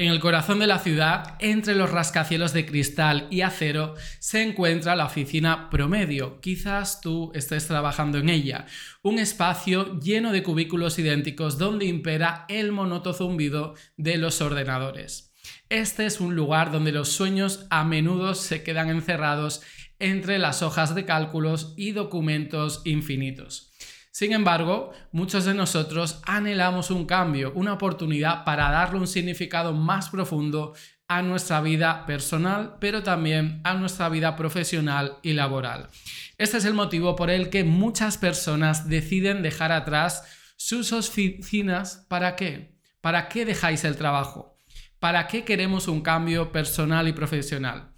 En el corazón de la ciudad, entre los rascacielos de cristal y acero, se encuentra la oficina promedio. Quizás tú estés trabajando en ella. Un espacio lleno de cubículos idénticos donde impera el monoto zumbido de los ordenadores. Este es un lugar donde los sueños a menudo se quedan encerrados entre las hojas de cálculos y documentos infinitos. Sin embargo, muchos de nosotros anhelamos un cambio, una oportunidad para darle un significado más profundo a nuestra vida personal, pero también a nuestra vida profesional y laboral. Este es el motivo por el que muchas personas deciden dejar atrás sus oficinas. ¿Para qué? ¿Para qué dejáis el trabajo? ¿Para qué queremos un cambio personal y profesional?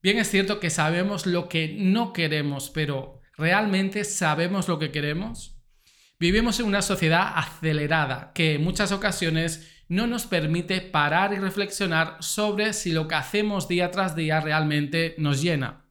Bien es cierto que sabemos lo que no queremos, pero ¿realmente sabemos lo que queremos? Vivimos en una sociedad acelerada que en muchas ocasiones no nos permite parar y reflexionar sobre si lo que hacemos día tras día realmente nos llena.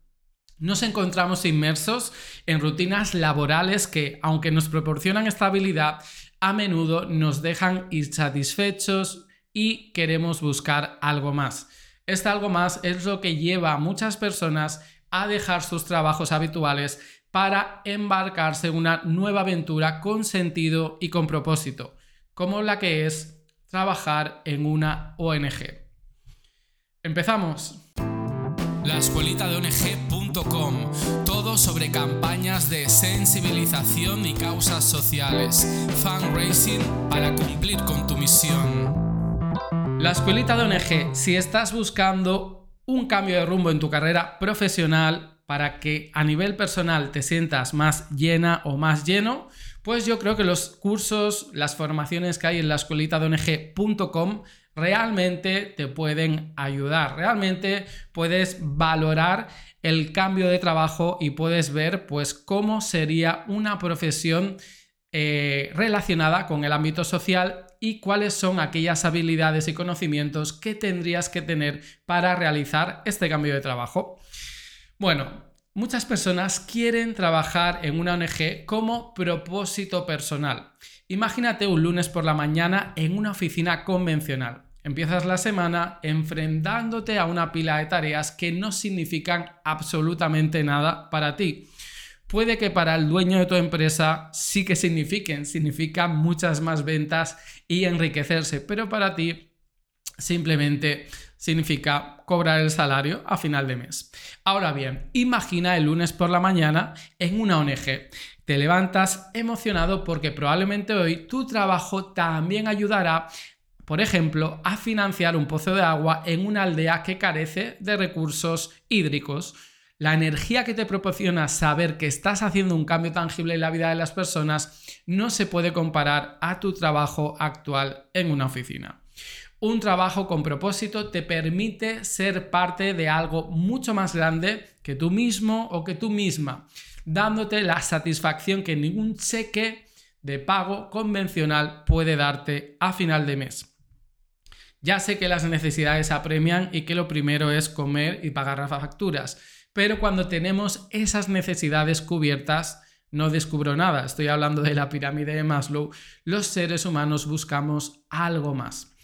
Nos encontramos inmersos en rutinas laborales que, aunque nos proporcionan estabilidad, a menudo nos dejan insatisfechos y queremos buscar algo más. Este algo más es lo que lleva a muchas personas a dejar sus trabajos habituales para embarcarse en una nueva aventura con sentido y con propósito, como la que es trabajar en una ONG. Empezamos. La escuelita de ONG.com, todo sobre campañas de sensibilización y causas sociales, fundraising para cumplir con tu misión. La escuelita de ONG, si estás buscando un cambio de rumbo en tu carrera profesional, para que a nivel personal te sientas más llena o más lleno, pues yo creo que los cursos, las formaciones que hay en la escuelita de ONG.com realmente te pueden ayudar. Realmente puedes valorar el cambio de trabajo y puedes ver pues cómo sería una profesión eh, relacionada con el ámbito social y cuáles son aquellas habilidades y conocimientos que tendrías que tener para realizar este cambio de trabajo. Bueno, muchas personas quieren trabajar en una ONG como propósito personal. Imagínate un lunes por la mañana en una oficina convencional. Empiezas la semana enfrentándote a una pila de tareas que no significan absolutamente nada para ti. Puede que para el dueño de tu empresa sí que signifiquen, significan muchas más ventas y enriquecerse, pero para ti simplemente significa cobrar el salario a final de mes. Ahora bien, imagina el lunes por la mañana en una ONG. Te levantas emocionado porque probablemente hoy tu trabajo también ayudará por ejemplo, a financiar un pozo de agua en una aldea que carece de recursos hídricos. La energía que te proporciona saber que estás haciendo un cambio tangible en la vida de las personas no se puede comparar a tu trabajo actual en una oficina. Un trabajo con propósito te permite ser parte de algo mucho más grande que tú mismo o que tú misma, dándote la satisfacción que ningún cheque de pago convencional puede darte a final de mes. Ya sé que las necesidades apremian y que lo primero es comer y pagar las facturas, pero cuando tenemos esas necesidades cubiertas, no descubro nada, estoy hablando de la pirámide de Maslow, los seres humanos buscamos algo más.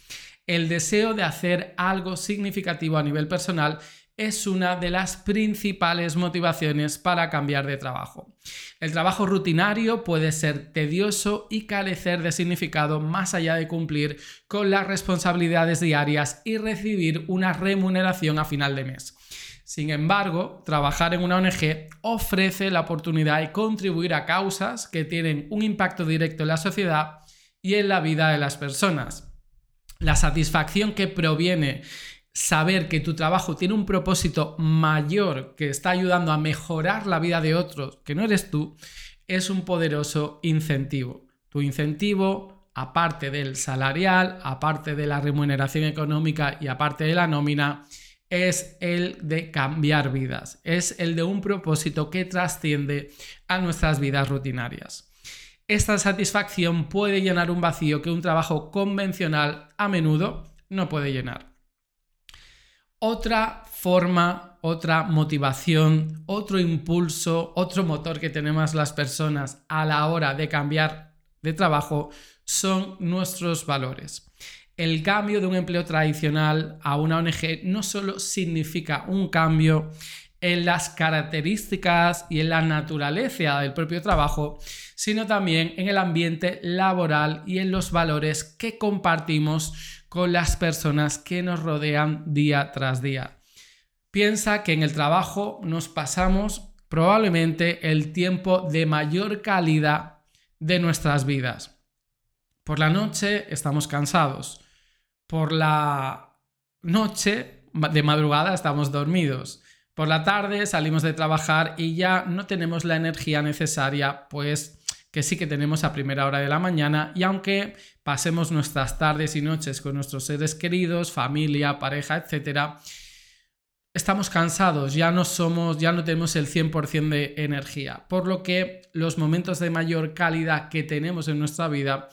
El deseo de hacer algo significativo a nivel personal es una de las principales motivaciones para cambiar de trabajo. El trabajo rutinario puede ser tedioso y carecer de significado más allá de cumplir con las responsabilidades diarias y recibir una remuneración a final de mes. Sin embargo, trabajar en una ONG ofrece la oportunidad de contribuir a causas que tienen un impacto directo en la sociedad y en la vida de las personas la satisfacción que proviene saber que tu trabajo tiene un propósito mayor que está ayudando a mejorar la vida de otros, que no eres tú, es un poderoso incentivo. Tu incentivo, aparte del salarial, aparte de la remuneración económica y aparte de la nómina, es el de cambiar vidas, es el de un propósito que trasciende a nuestras vidas rutinarias. Esta satisfacción puede llenar un vacío que un trabajo convencional a menudo no puede llenar. Otra forma, otra motivación, otro impulso, otro motor que tenemos las personas a la hora de cambiar de trabajo son nuestros valores. el cambio de un empleo tradicional a una ONG no solo significa un cambio en las características y en la naturaleza del propio trabajo, sino también en el ambiente laboral y en los valores que compartimos con las personas que nos rodean día tras día. Piensa que en el trabajo nos pasamos probablemente el tiempo de mayor calidad de nuestras vidas. Por la noche estamos cansados. Por la noche, de madrugada, estamos dormidos. Por la tarde salimos de trabajar y ya no tenemos la energía necesaria, pues que sí que tenemos a primera hora de la mañana y aunque pasemos nuestras tardes y noches con nuestros seres queridos, familia, pareja, etcétera, estamos cansados, ya no somos, ya no tenemos el 100% de energía, por lo que los momentos de mayor calidad que tenemos en nuestra vida,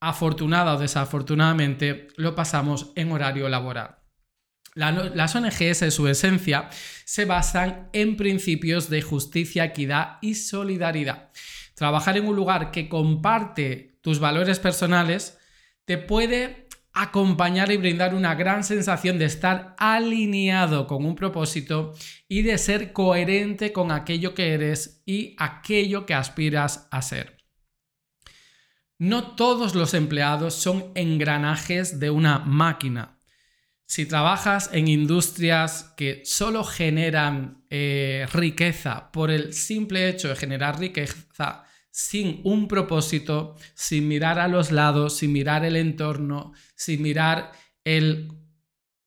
afortunada o desafortunadamente, lo pasamos en horario laboral. las ONGs en su esencia se basan en principios de justicia, equidad y solidaridad. Trabajar en un lugar que comparte tus valores personales te puede acompañar y brindar una gran sensación de estar alineado con un propósito y de ser coherente con aquello que eres y aquello que aspiras a ser. No todos los empleados son engranajes de una máquina. Si trabajas en industrias que solo generan eh, riqueza por el simple hecho de generar riqueza, sin un propósito, sin mirar a los lados, sin mirar el entorno, sin mirar el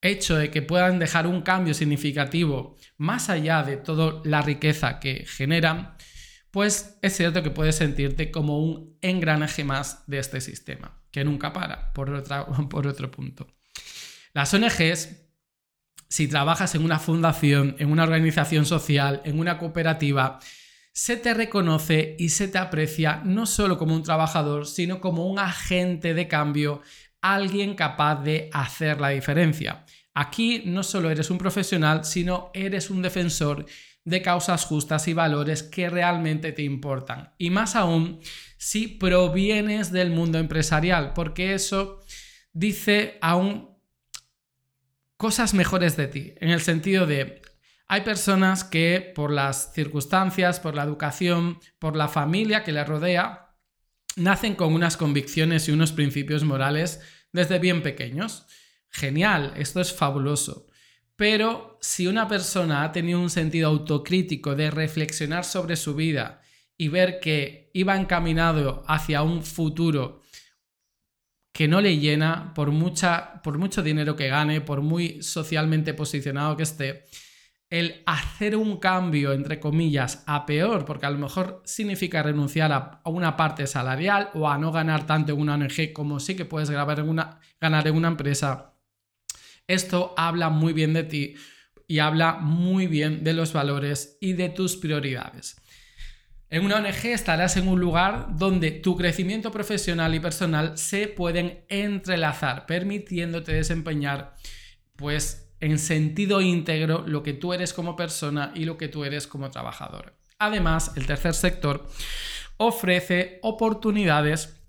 hecho de que puedan dejar un cambio significativo más allá de toda la riqueza que generan, pues es cierto que puedes sentirte como un engranaje más de este sistema, que nunca para, por, por otro punto. Las ONGs, si trabajas en una fundación, en una organización social, en una cooperativa, se te reconoce y se te aprecia no solo como un trabajador, sino como un agente de cambio, alguien capaz de hacer la diferencia. Aquí no solo eres un profesional, sino eres un defensor de causas justas y valores que realmente te importan. Y más aún si provienes del mundo empresarial, porque eso dice aún cosas mejores de ti, en el sentido de hay personas que por las circunstancias, por la educación, por la familia que les rodea, nacen con unas convicciones y unos principios morales desde bien pequeños. Genial, esto es fabuloso. Pero si una persona ha tenido un sentido autocrítico de reflexionar sobre su vida y ver que iba encaminado hacia un futuro que no le llena por, mucha, por mucho dinero que gane, por muy socialmente posicionado que esté, el hacer un cambio, entre comillas, a peor, porque a lo mejor significa renunciar a, una parte salarial o a no ganar tanto en una ONG como sí que puedes una, ganar en una empresa, esto habla muy bien de ti y habla muy bien de los valores y de tus prioridades. En una ONG estarás en un lugar donde tu crecimiento profesional y personal se pueden entrelazar, permitiéndote desempeñar pues en sentido íntegro lo que tú eres como persona y lo que tú eres como trabajador. Además, el tercer sector ofrece oportunidades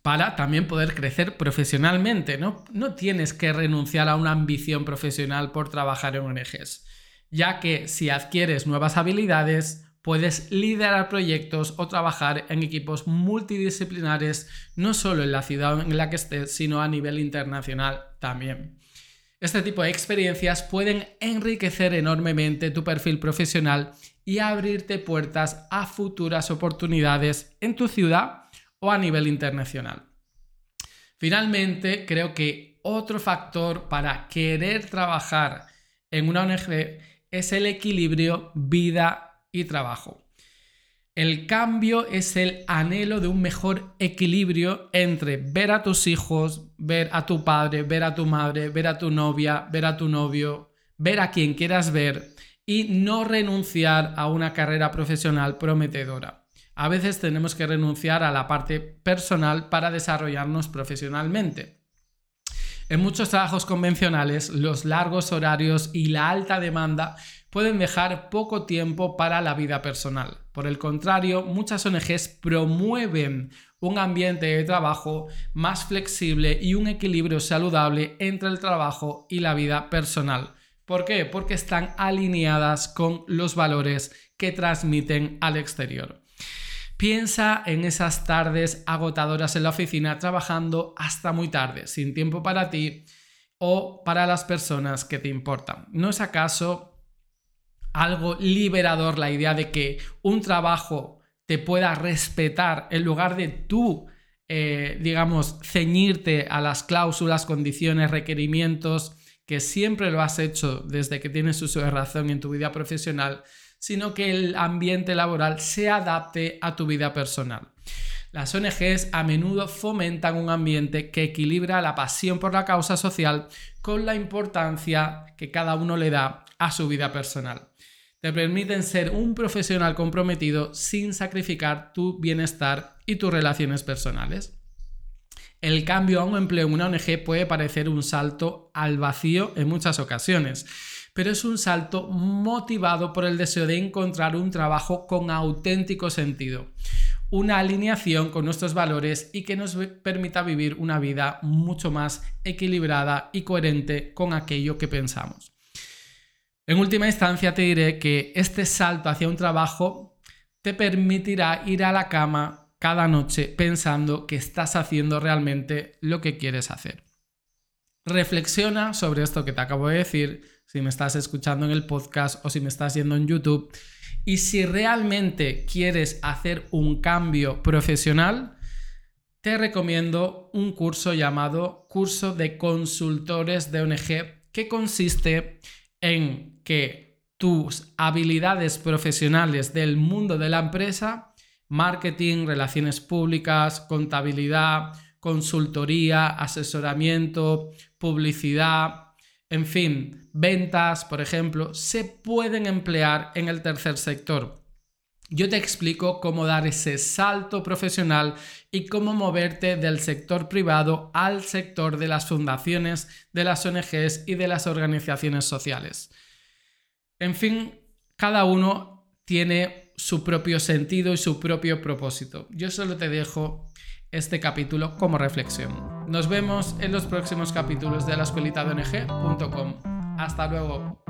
para también poder crecer profesionalmente. ¿no? no tienes que renunciar a una ambición profesional por trabajar en ONGs, ya que si adquieres nuevas habilidades, puedes liderar proyectos o trabajar en equipos multidisciplinares, no solo en la ciudad en la que estés, sino a nivel internacional también. Este tipo de experiencias pueden enriquecer enormemente tu perfil profesional y abrirte puertas a futuras oportunidades en tu ciudad o a nivel internacional. Finalmente, creo que otro factor para querer trabajar en una ONG es el equilibrio vida y trabajo. El cambio es el anhelo de un mejor equilibrio entre ver a tus hijos, ver a tu padre, ver a tu madre, ver a tu novia, ver a tu novio, ver a quien quieras ver y no renunciar a una carrera profesional prometedora. A veces tenemos que renunciar a la parte personal para desarrollarnos profesionalmente. En muchos trabajos convencionales, los largos horarios y la alta demanda pueden dejar poco tiempo para la vida personal. Por el contrario, muchas ONGs promueven un ambiente de trabajo más flexible y un equilibrio saludable entre el trabajo y la vida personal. ¿Por qué? Porque están alineadas con los valores que transmiten al exterior. Piensa en esas tardes agotadoras en la oficina trabajando hasta muy tarde, sin tiempo para ti o para las personas que te importan. ¿No es acaso algo liberador la idea de que un trabajo te pueda respetar en lugar de tú, eh, digamos, ceñirte a las cláusulas, condiciones, requerimientos que siempre lo has hecho desde que tienes uso de razón en tu vida profesional? sino que el ambiente laboral se adapte a tu vida personal. Las ONGs a menudo fomentan un ambiente que equilibra la pasión por la causa social con la importancia que cada uno le da a su vida personal. Te permiten ser un profesional comprometido sin sacrificar tu bienestar y tus relaciones personales. El cambio a un empleo en una ONG puede parecer un salto al vacío en muchas ocasiones, pero es un salto motivado por el deseo de encontrar un trabajo con auténtico sentido, una alineación con nuestros valores y que nos permita vivir una vida mucho más equilibrada y coherente con aquello que pensamos. En última instancia te diré que este salto hacia un trabajo te permitirá ir a la cama cada noche pensando que estás haciendo realmente lo que quieres hacer. Reflexiona sobre esto que te acabo de decir, si me estás escuchando en el podcast o si me estás yendo en YouTube. Y si realmente quieres hacer un cambio profesional, te recomiendo un curso llamado Curso de Consultores de ONG, que consiste en que tus habilidades profesionales del mundo de la empresa, marketing, relaciones públicas, contabilidad, consultoría, asesoramiento, publicidad, en fin, ventas, por ejemplo, se pueden emplear en el tercer sector. Yo te explico cómo dar ese salto profesional y cómo moverte del sector privado al sector de las fundaciones, de las ONGs y de las organizaciones sociales. En fin, cada uno tiene su propio sentido y su propio propósito. Yo solo te dejo este capítulo como reflexión. Nos vemos en los próximos capítulos de la escuelita de Hasta luego.